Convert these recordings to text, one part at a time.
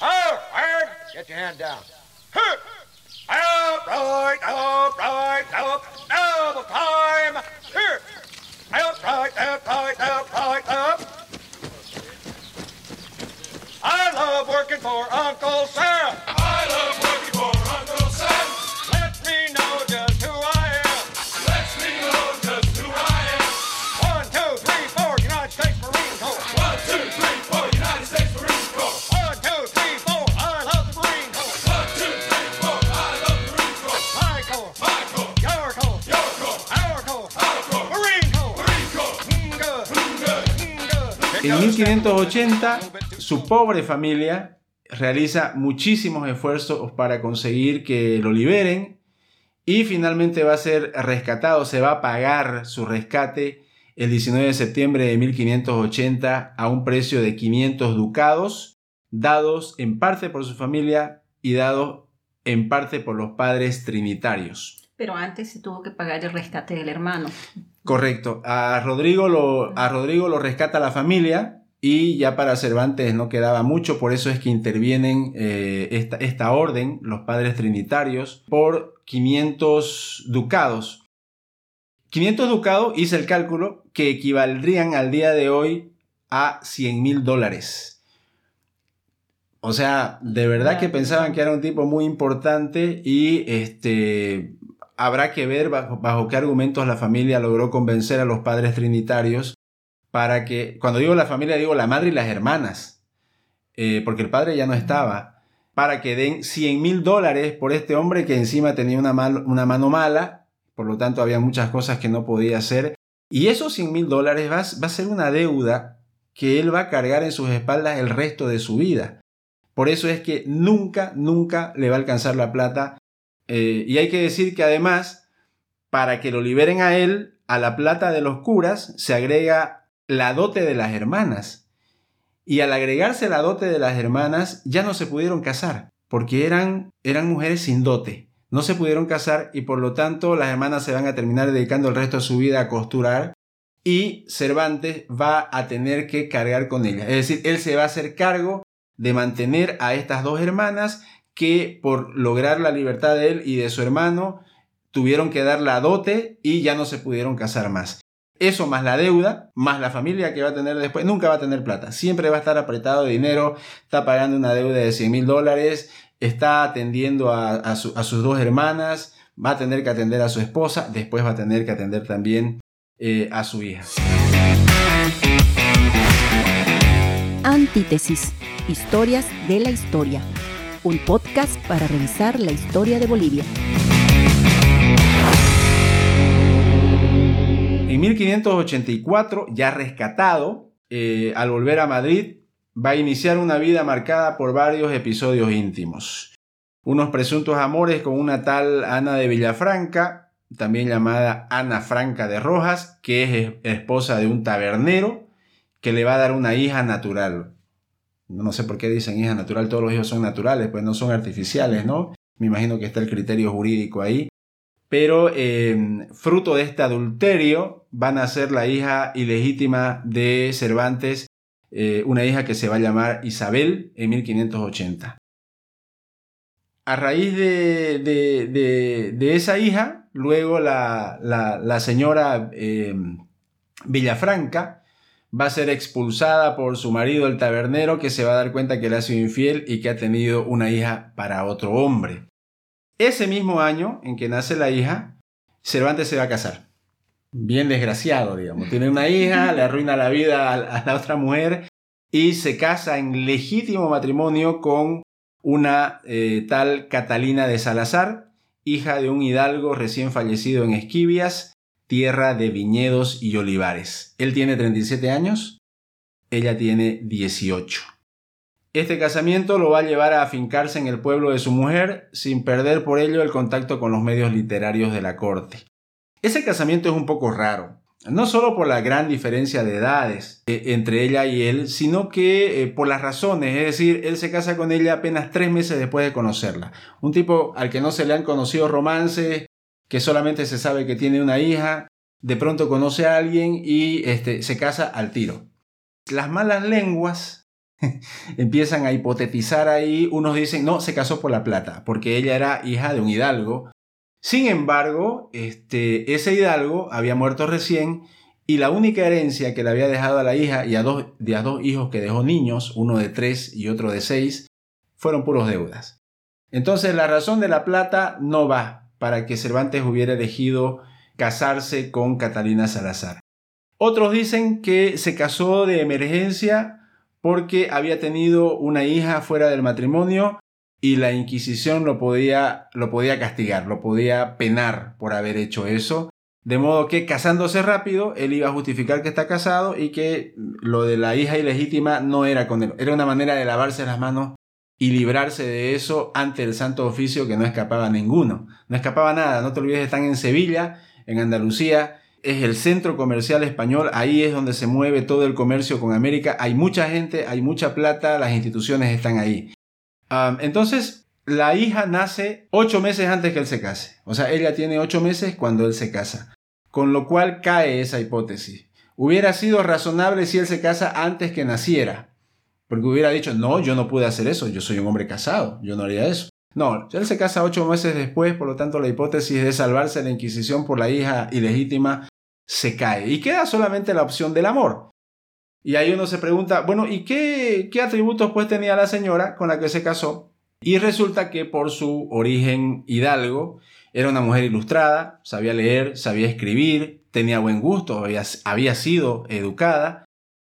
Oh, Aaron, get your hand down. Up, right, up, right, up, double time. Up, right, up, right, up, right, up. I love working for Uncle Sam. En 1580, su pobre familia realiza muchísimos esfuerzos para conseguir que lo liberen y finalmente va a ser rescatado, se va a pagar su rescate el 19 de septiembre de 1580 a un precio de 500 ducados, dados en parte por su familia y dados en parte por los padres trinitarios. Pero antes se tuvo que pagar el rescate del hermano. Correcto. A Rodrigo lo, a Rodrigo lo rescata la familia y ya para Cervantes no quedaba mucho, por eso es que intervienen eh, esta, esta orden, los padres trinitarios, por 500 ducados. 500 ducados, hice el cálculo, que equivaldrían al día de hoy a 100 mil dólares. O sea, de verdad que pensaban que era un tipo muy importante y este, habrá que ver bajo, qué argumentos la familia logró convencer a los padres trinitarios para que, cuando digo la familia, digo la madre y las hermanas, eh, porque el padre ya no estaba, para que den 100 mil dólares por este hombre que encima tenía una, una mano mala, por lo tanto había muchas cosas que no podía hacer, y esos 100 mil dólares va, va a ser una deuda que él va a cargar en sus espaldas el resto de su vida. Por eso es que nunca, nunca le va a alcanzar la plata. Eh, y hay que decir que además, para que lo liberen a él, a la plata de los curas se agrega la dote de las hermanas. Y al agregarse la dote de las hermanas, ya no se pudieron casar, porque eran, eran mujeres sin dote. No se pudieron casar y por lo tanto las hermanas se van a terminar dedicando el resto de su vida a costurar y Cervantes va a tener que cargar con ella. Es decir, él se va a hacer cargo de mantener a estas dos hermanas que por lograr la libertad de él y de su hermano tuvieron que dar la dote y ya no se pudieron casar más. Eso más la deuda, más la familia que va a tener después, nunca va a tener plata. Siempre va a estar apretado de dinero, está pagando una deuda de 100 mil dólares, está atendiendo a, a su- a sus dos hermanas, va a tener que atender a su esposa, después va a tener que atender también eh, a su hija. Antítesis. Historias de la historia. Un podcast para revisar la historia de Bolivia. En 1584, ya rescatado, eh, al volver a Madrid, va a iniciar una vida marcada por varios episodios íntimos. Unos presuntos amores con una tal Ana de Villafranca, también llamada Ana Franca de Rojas, que es es- esposa de un tabernero, que le va a dar una hija natural. No sé por qué dicen hija natural, todos los hijos son naturales, pues no son artificiales, ¿no? Me imagino que está el criterio jurídico ahí. Pero eh, fruto de este adulterio van a ser la hija ilegítima de Cervantes, eh, una hija que se va a llamar Isabel en 1580. A raíz de, de- esa hija, luego la, la- señora eh, Villafranca va a ser expulsada por su marido el tabernero que se va a dar cuenta que le ha sido infiel y que ha tenido una hija para otro hombre. Ese mismo año en que nace la hija, Cervantes se va a casar. Bien desgraciado, digamos. Tiene una hija, le arruina la vida a la otra mujer y se casa en legítimo matrimonio con una eh, tal Catalina de Salazar, hija de un hidalgo recién fallecido en Esquivias, tierra de viñedos y olivares. Él tiene 37 años, ella tiene 18. Este casamiento lo va a llevar a afincarse en el pueblo de su mujer sin perder por ello el contacto con los medios literarios de la corte. Ese casamiento es un poco raro, no solo por la gran diferencia de edades eh, entre ella y él, sino que eh, por las razones, es decir, él se casa con ella apenas tres meses después de conocerla. Un tipo al que no se le han conocido romances, que solamente se sabe que tiene una hija, de pronto conoce a alguien y este, se casa al tiro. Las malas lenguas empiezan a hipotetizar ahí. Unos dicen, no, se casó por la plata, porque ella era hija de un hidalgo. Sin embargo, este, ese hidalgo había muerto recién y la única herencia que le había dejado a la hija y a dos, de a dos hijos que dejó niños, uno de tres y otro de seis, fueron puros deudas. Entonces la razón de la plata no va para que Cervantes hubiera elegido casarse con Catalina Salazar. Otros dicen que se casó de emergencia porque había tenido una hija fuera del matrimonio y la Inquisición lo podía, lo podía castigar, lo podía penar por haber hecho eso. De modo que casándose rápido, él iba a justificar que está casado y que lo de la hija ilegítima no era con él. Era una manera de lavarse las manos y librarse de eso ante el santo oficio que no escapaba ninguno. No escapaba nada. No te olvides, están en Sevilla, en Andalucía. Es el centro comercial español. Ahí es donde se mueve todo el comercio con América. Hay mucha gente, hay mucha plata, las instituciones están ahí entonces, la hija nace ocho meses antes que él se case. O sea, ella tiene ocho meses cuando él se casa. Con lo cual cae esa hipótesis. Hubiera sido razonable si él se casa antes que naciera. Porque hubiera dicho, no, yo no pude hacer eso, yo soy un hombre casado, yo no haría eso. No, él se casa ocho meses después, por lo tanto la hipótesis de salvarse de la Inquisición por la hija ilegítima se cae. Y queda solamente la opción del amor. Y ahí uno se pregunta, bueno, ¿y qué, qué atributos pues tenía la señora con la que se casó? Y resulta que por su origen hidalgo, era una mujer ilustrada, sabía leer, sabía escribir, tenía buen gusto, había, había, sido educada,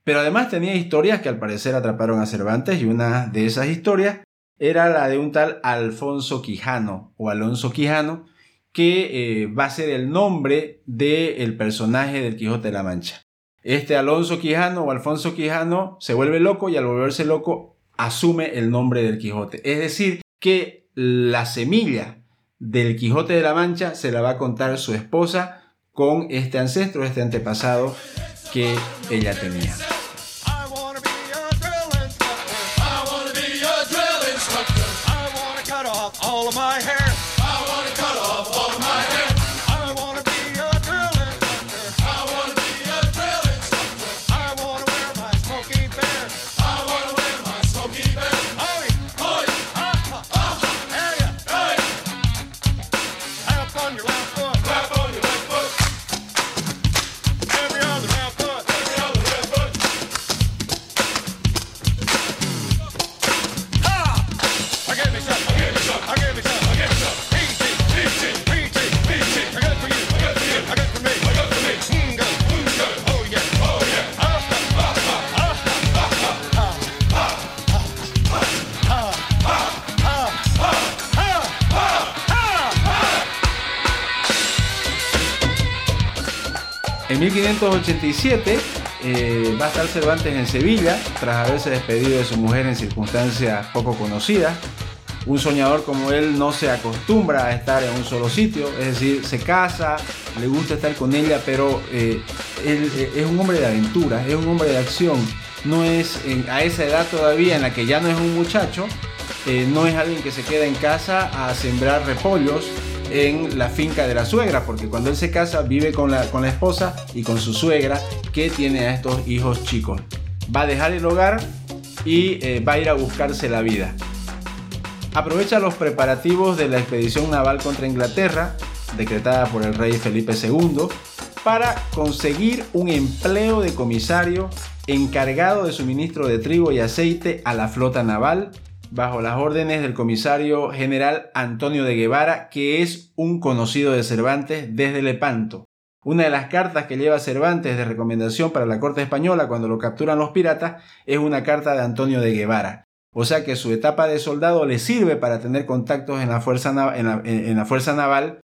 pero además tenía historias que al parecer atraparon a Cervantes y una de esas historias era la de un tal Alfonso Quijano o Alonso Quijano, que eh, va a ser el nombre del personaje del Quijote de la Mancha este Alonso Quijano o Alfonso Quijano se vuelve loco y al volverse loco asume el nombre del Quijote. Es decir, que la semilla del Quijote de la Mancha se la va a contar su esposa con este ancestro, este antepasado que ella tenía. all of my hair. En 1587 eh, va a estar Cervantes en Sevilla tras haberse despedido de su mujer en circunstancias poco conocidas. Un soñador como él no se acostumbra a estar en un solo sitio, es decir, se casa, le gusta estar con ella, pero eh, él eh, es un hombre de aventura, es un hombre de acción. No es a esa edad todavía en la que ya no es un muchacho, no es alguien que se queda en casa a sembrar repollos, en la finca de la suegra, porque cuando él se casa vive con la, con la esposa y con su suegra que tiene a estos hijos chicos. Va a dejar el hogar y eh, va a ir a buscarse la vida. Aprovecha los preparativos de la expedición naval contra Inglaterra, decretada por el rey Felipe II, para conseguir un empleo de comisario encargado de suministro de trigo y aceite a la flota naval bajo las órdenes del comisario general Antonio de Guevara, que es un conocido de Cervantes desde Lepanto. Una de las cartas que lleva Cervantes de recomendación para la corte española cuando lo capturan los piratas es una carta de Antonio de Guevara. O sea que su etapa de soldado le sirve para tener contactos en la fuerza, en la, fuerza naval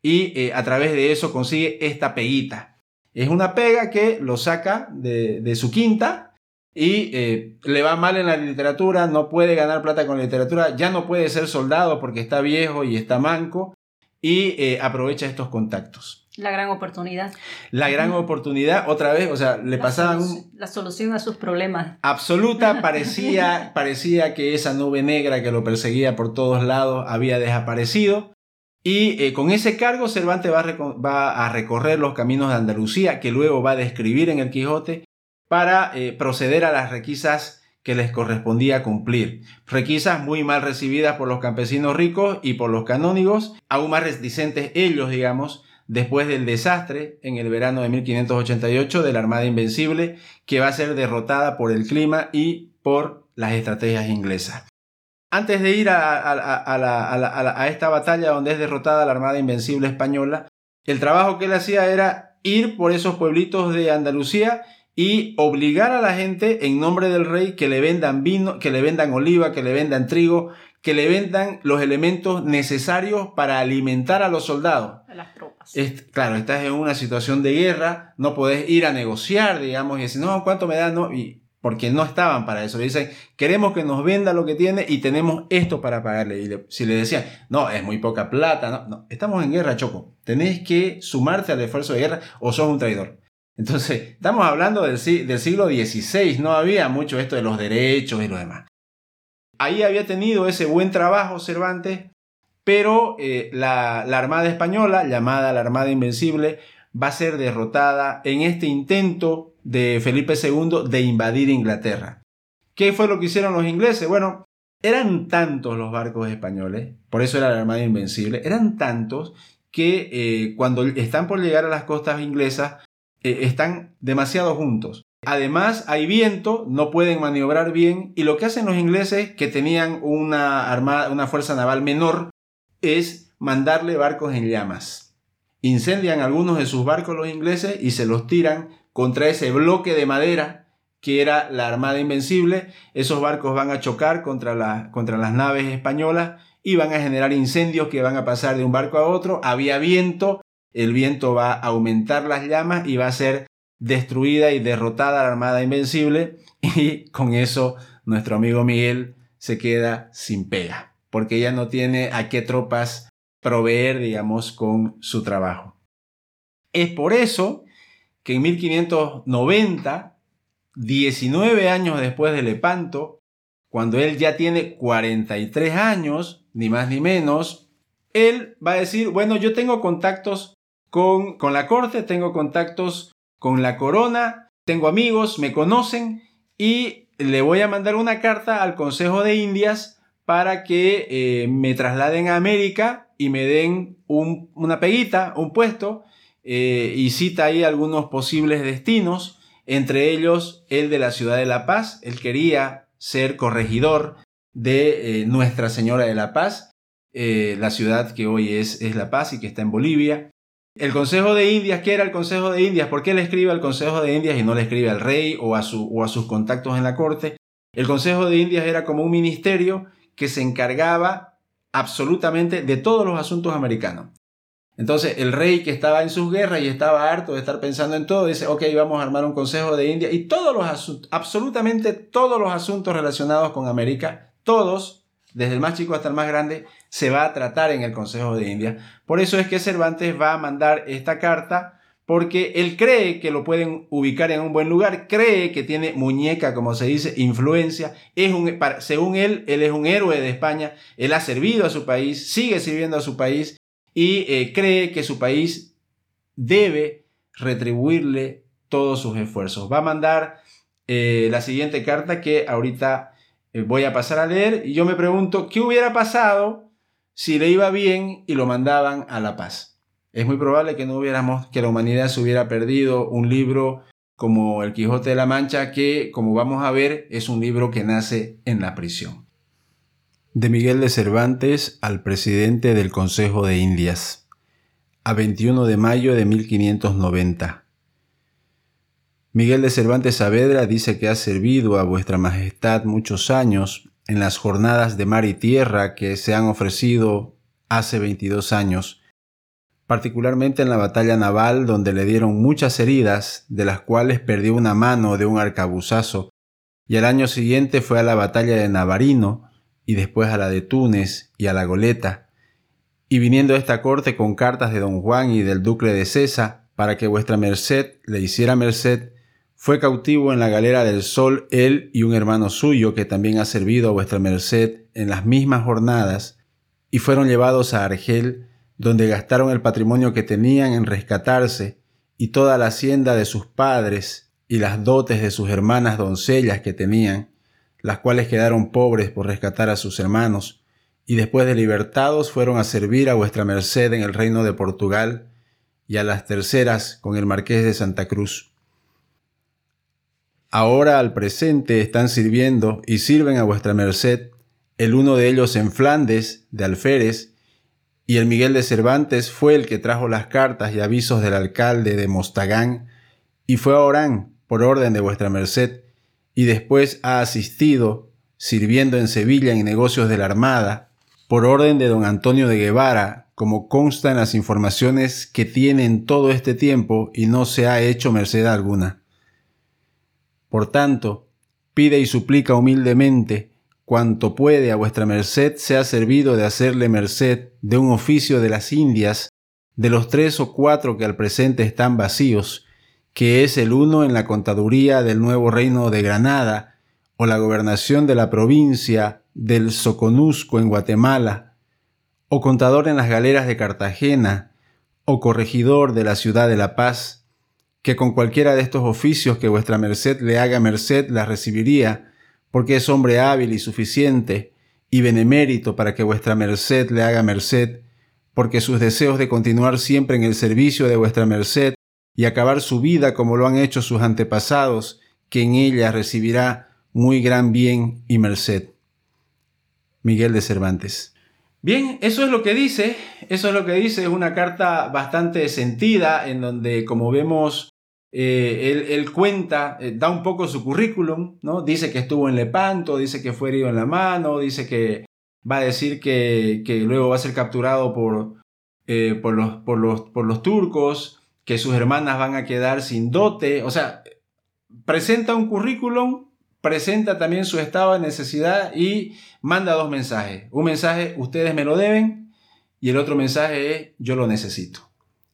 y eh, a través de eso consigue esta peguita. Es una pega que lo saca de, de su quinta y eh, le va mal en la literatura, no puede ganar plata con la literatura, ya no puede ser soldado porque está viejo y está manco y eh, aprovecha estos contactos. La gran oportunidad. La gran oportunidad, otra vez, o sea, le la pasaban... La solución a sus problemas. Absoluta, parecía, parecía que esa nube negra que lo perseguía por todos lados había desaparecido. Y eh, con ese cargo Cervantes va va a recorrer los caminos de Andalucía, que luego va a describir en el Quijote, para eh, proceder a las requisas que les correspondía cumplir. Requisas muy mal recibidas por los campesinos ricos y por los canónigos, aún más reticentes ellos, digamos, después del desastre en el verano de 1588 de la Armada Invencible, que va a ser derrotada por el clima y por las estrategias inglesas. Antes de ir a, esta batalla donde es derrotada la Armada Invencible española, el trabajo que él hacía era ir por esos pueblitos de Andalucía y obligar a la gente en nombre del rey que le vendan vino, que le vendan oliva, que le vendan trigo, que le vendan los elementos necesarios para alimentar a los soldados. A las tropas. claro, estás en una situación de guerra, no podés ir a negociar, digamos, y decir, no, ¿cuánto me da? No, y, porque no estaban para eso. Le dicen, queremos que nos venda lo que tiene y tenemos esto para pagarle. Y si le decían, no, es muy poca plata, no, no, estamos en guerra, Choco. Tenés que sumarte al esfuerzo de guerra o sos un traidor. Entonces, estamos hablando del, siglo XVI, no había mucho esto de los derechos y lo demás. Ahí había tenido ese buen trabajo Cervantes, pero eh, la, la Armada Española, llamada la Armada Invencible, va a ser derrotada en este intento de Felipe II de invadir Inglaterra. ¿Qué fue lo que hicieron los ingleses? Bueno, eran tantos los barcos españoles, por eso era la Armada Invencible, eran tantos que eh, cuando están por llegar a las costas inglesas, eh, están demasiado juntos. Además, hay viento, no pueden maniobrar bien y lo que hacen los ingleses, que tenían una, armada, una fuerza naval menor, es mandarle barcos en llamas. Incendian algunos de sus barcos los ingleses y se los tiran contra ese bloque de madera que era la Armada Invencible. Esos barcos van a chocar contra, contra las naves españolas y van a generar incendios que van a pasar de un barco a otro. Había viento, el viento va a aumentar las llamas y va a ser destruida y derrotada la Armada Invencible y con eso nuestro amigo Miguel se queda sin pega, porque ya no tiene a qué tropas proveer, digamos, con su trabajo. Es por eso que en 1590, 19 años después de Lepanto, cuando él ya tiene 43 años, ni más ni menos, él va a decir, bueno, yo tengo contactos con, la corte, tengo contactos con la corona, tengo amigos, me conocen y le voy a mandar una carta al Consejo de Indias para que eh, me trasladen a América y me den una peguita, un puesto, eh, y cita ahí algunos posibles destinos, entre ellos el de la ciudad de La Paz. Él quería ser corregidor de eh, Nuestra Señora de la Paz, la ciudad que hoy es, es La Paz y que está en Bolivia. El Consejo de Indias, ¿qué era el Consejo de Indias? ¿Por qué le escribe al Consejo de Indias y no le escribe al rey o a, sus contactos en la corte? El Consejo de Indias era como un ministerio que se encargaba absolutamente de todos los asuntos americanos. Entonces el rey que estaba en sus guerras y estaba harto de estar pensando en todo, dice, ok, vamos a armar un Consejo de Indias y todos los asuntos, absolutamente todos los asuntos relacionados con América, todos, desde el más chico hasta el más grande, se va a tratar en el Consejo de India. Por eso es que Cervantes va a mandar esta carta porque él cree que lo pueden ubicar en un buen lugar, cree que tiene muñeca, como se dice, influencia, es un, según él, él es un héroe de España, él ha servido a su país, sigue sirviendo a su país y eh, cree que su país debe retribuirle todos sus esfuerzos. Va a mandar eh, la siguiente carta que ahorita voy a pasar a leer y yo me pregunto, ¿qué hubiera pasado si le iba bien y lo mandaban a la paz. Es muy probable que no hubiéramos, que la humanidad se hubiera perdido un libro como El Quijote de la Mancha, que, como vamos a ver, es un libro que nace en la prisión. De Miguel de Cervantes al presidente del Consejo de Indias, a 21 de mayo de 1590. Miguel de Cervantes Saavedra dice que ha servido a vuestra majestad muchos años en las jornadas de mar y tierra que se han ofrecido hace 22 años, particularmente en la batalla naval donde le dieron muchas heridas, de las cuales perdió una mano de un arcabuzazo, y al año siguiente fue a la batalla de Navarino, y después a la de Túnez y a la Goleta, y viniendo a esta corte con cartas de don Juan y del duque de César, para que vuestra merced le hiciera merced, fue cautivo en la galera del sol él y un hermano suyo que también ha servido a vuestra merced en las mismas jornadas, y fueron llevados a Argel, donde gastaron el patrimonio que tenían en rescatarse, y toda la hacienda de sus padres, y las dotes de sus hermanas doncellas que tenían, las cuales quedaron pobres por rescatar a sus hermanos, y después de libertados fueron a servir a vuestra merced en el reino de Portugal, y a las terceras con el marqués de Santa Cruz. Ahora al presente están sirviendo y sirven a vuestra merced, el uno de ellos en Flandes, de Alférez, y el Miguel de Cervantes fue el que trajo las cartas y avisos del alcalde de Mostagán, y fue a Orán por orden de vuestra merced, y después ha asistido, sirviendo en Sevilla en negocios de la Armada, por orden de don Antonio de Guevara, como consta en las informaciones que tiene en todo este tiempo y no se ha hecho merced alguna. Por tanto, pide y suplica humildemente cuanto puede a vuestra merced sea servido de hacerle merced de un oficio de las Indias, de los tres o cuatro que al presente están vacíos, que es el uno en la contaduría del nuevo reino de Granada, o la gobernación de la provincia del Soconusco en Guatemala, o contador en las galeras de Cartagena, o corregidor de la ciudad de La Paz, que con cualquiera de estos oficios que vuestra merced le haga merced la recibiría, porque es hombre hábil y suficiente, y benemérito para que vuestra merced le haga merced, porque sus deseos de continuar siempre en el servicio de vuestra merced y acabar su vida como lo han hecho sus antepasados, que en ella recibirá muy gran bien y merced. Miguel de Cervantes. Bien, eso es lo que dice, eso es lo que dice, es una carta bastante sentida en donde, como vemos, eh, él, cuenta, eh, da un poco su currículum, ¿no? Dice que estuvo en Lepanto, dice que fue herido en la mano, dice que va a decir que, luego va a ser capturado por, eh, por, los, por los turcos, que sus hermanas van a quedar sin dote, o sea, presenta un currículum, presenta también su estado de necesidad y manda dos mensajes. Un mensaje, ustedes me lo deben, y el otro mensaje es, yo lo necesito.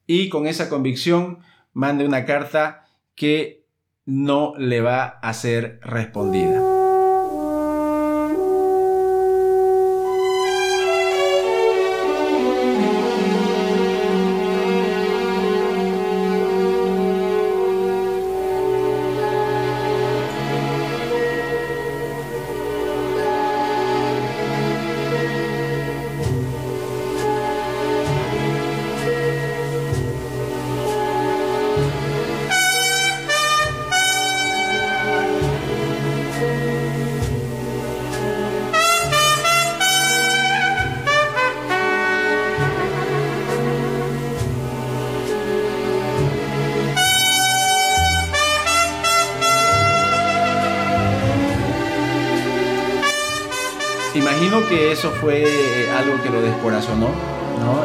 Y con esa convicción manda una carta que no le va a ser respondida. Que eso fue algo que lo descorazonó, ¿no?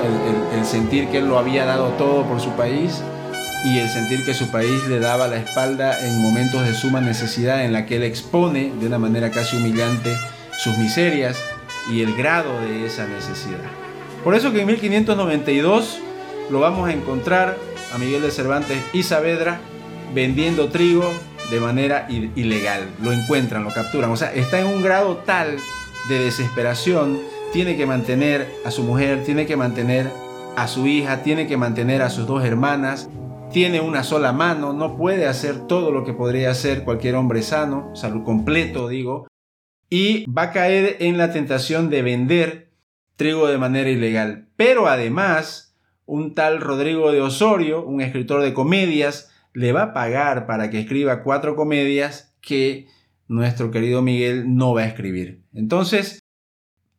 El, sentir que él lo había dado todo por su país y el sentir que su país le daba la espalda en momentos de suma necesidad en la que él expone de una manera casi humillante sus miserias y el grado de esa necesidad. Por eso que en 1592 lo vamos a encontrar a Miguel de Cervantes y Saavedra vendiendo trigo de manera ilegal. Lo encuentran, lo capturan. O sea, está en un grado tal de desesperación, tiene que mantener a su mujer, tiene que mantener a su hija, tiene que mantener a sus dos hermanas, tiene una sola mano, no puede hacer todo lo que podría hacer cualquier hombre sano, salud completo digo, y va a caer en la tentación de vender trigo de manera ilegal. Pero además, un tal Rodrigo de Osorio, un escritor de comedias, le va a pagar para que escriba cuatro comedias que nuestro querido Miguel no va a escribir. Entonces,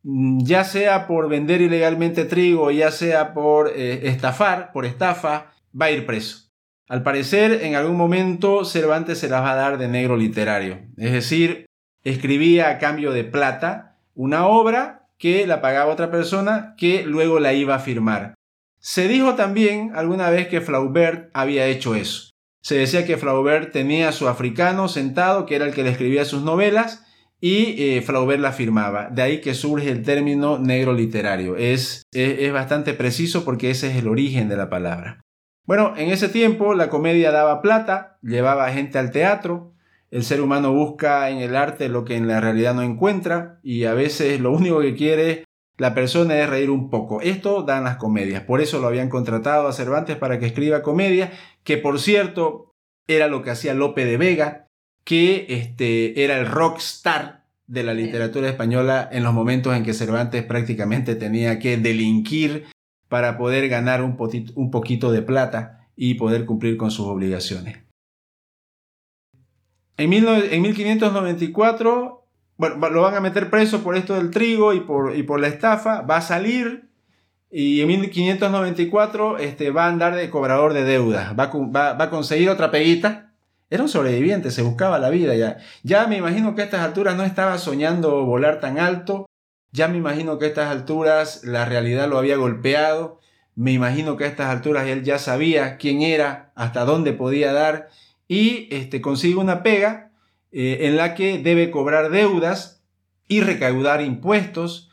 mm, ya sea por vender ilegalmente trigo, ya sea por eh, estafar, por estafa, va a ir preso. Al parecer, en algún momento Cervantes se las va a dar de negro literario. Es decir, escribía a cambio de plata una obra que la pagaba otra persona que luego la iba a firmar. Se dijo también alguna vez que Flaubert había hecho eso. Se decía que Flaubert tenía a su africano sentado, que era el que le escribía sus novelas, y eh, Flaubert la firmaba. De ahí que surge el término negro literario. Es, es, bastante preciso porque ese es el origen de la palabra. Bueno, en ese tiempo la comedia daba plata, llevaba gente al teatro, el ser humano busca en el arte lo que en la realidad no encuentra y a veces lo único que quiere la persona es reír un poco. Esto dan las comedias. Por eso lo habían contratado a Cervantes para que escriba comedia, que por cierto era lo que hacía Lope de Vega, que este, era el rockstar de la literatura española en los momentos en que Cervantes prácticamente tenía que delinquir para poder ganar un, potito- un poquito de plata y poder cumplir con sus obligaciones. En, 19 en 1594, bueno, lo van a meter preso por esto del trigo y por, y por la estafa, va a salir y en 1594 este, va a andar de cobrador de deudas, va va- va a conseguir otra peguita. Era un sobreviviente, se buscaba la vida ya. Ya me imagino que a estas alturas no estaba soñando volar tan alto, ya me imagino que a estas alturas la realidad lo había golpeado, me imagino que a estas alturas él ya sabía quién era, hasta dónde podía dar y este, consigue una pega eh, en la que debe cobrar deudas y recaudar impuestos.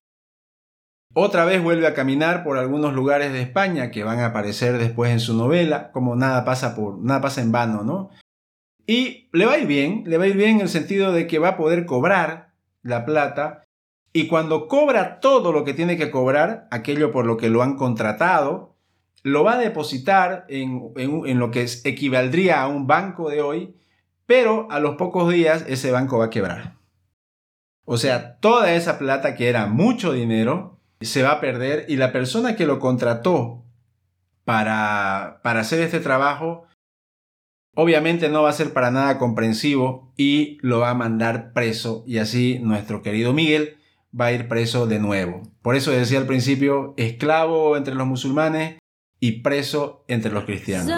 Otra vez vuelve a caminar por algunos lugares de España que van a aparecer después en su novela, como nada pasa por nada pasa en vano, ¿no? Y le va a ir bien, le va a ir bien en el sentido de que va a poder cobrar la plata y cuando cobra todo lo que tiene que cobrar, aquello por lo que lo han contratado, lo va a depositar en, en- lo que es- equivaldría a un banco de hoy, pero a los pocos días ese banco va a quebrar. O sea, toda esa plata que era mucho dinero se va a perder y la persona que lo contrató para, para hacer este trabajo obviamente no va a ser para nada comprensivo y lo va a mandar preso y así nuestro querido Miguel va a ir preso de nuevo. Por eso decía al principio, esclavo entre los musulmanes y preso entre los cristianos.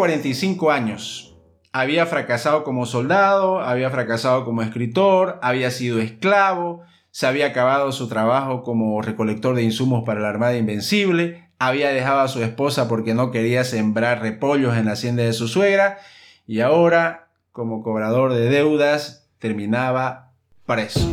45 años. Había fracasado como soldado, había fracasado como escritor, había sido esclavo, se había acabado su trabajo como recolector de insumos para la Armada Invencible, había dejado a su esposa porque no quería sembrar repollos en la hacienda de su suegra y ahora, como cobrador de deudas, terminaba preso.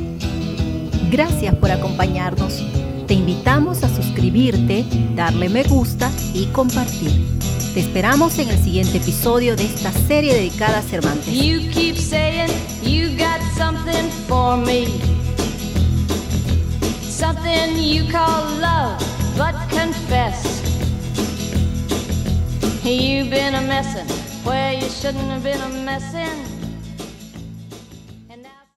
Gracias por acompañarnos. Te invitamos a suscribirte, darle me gusta y compartir. Te esperamos en el siguiente episodio de esta serie dedicada a Cervantes. You keep saying you got something for me. Something you call love, but confess. You've been a messin' where you shouldn't have been a messin'.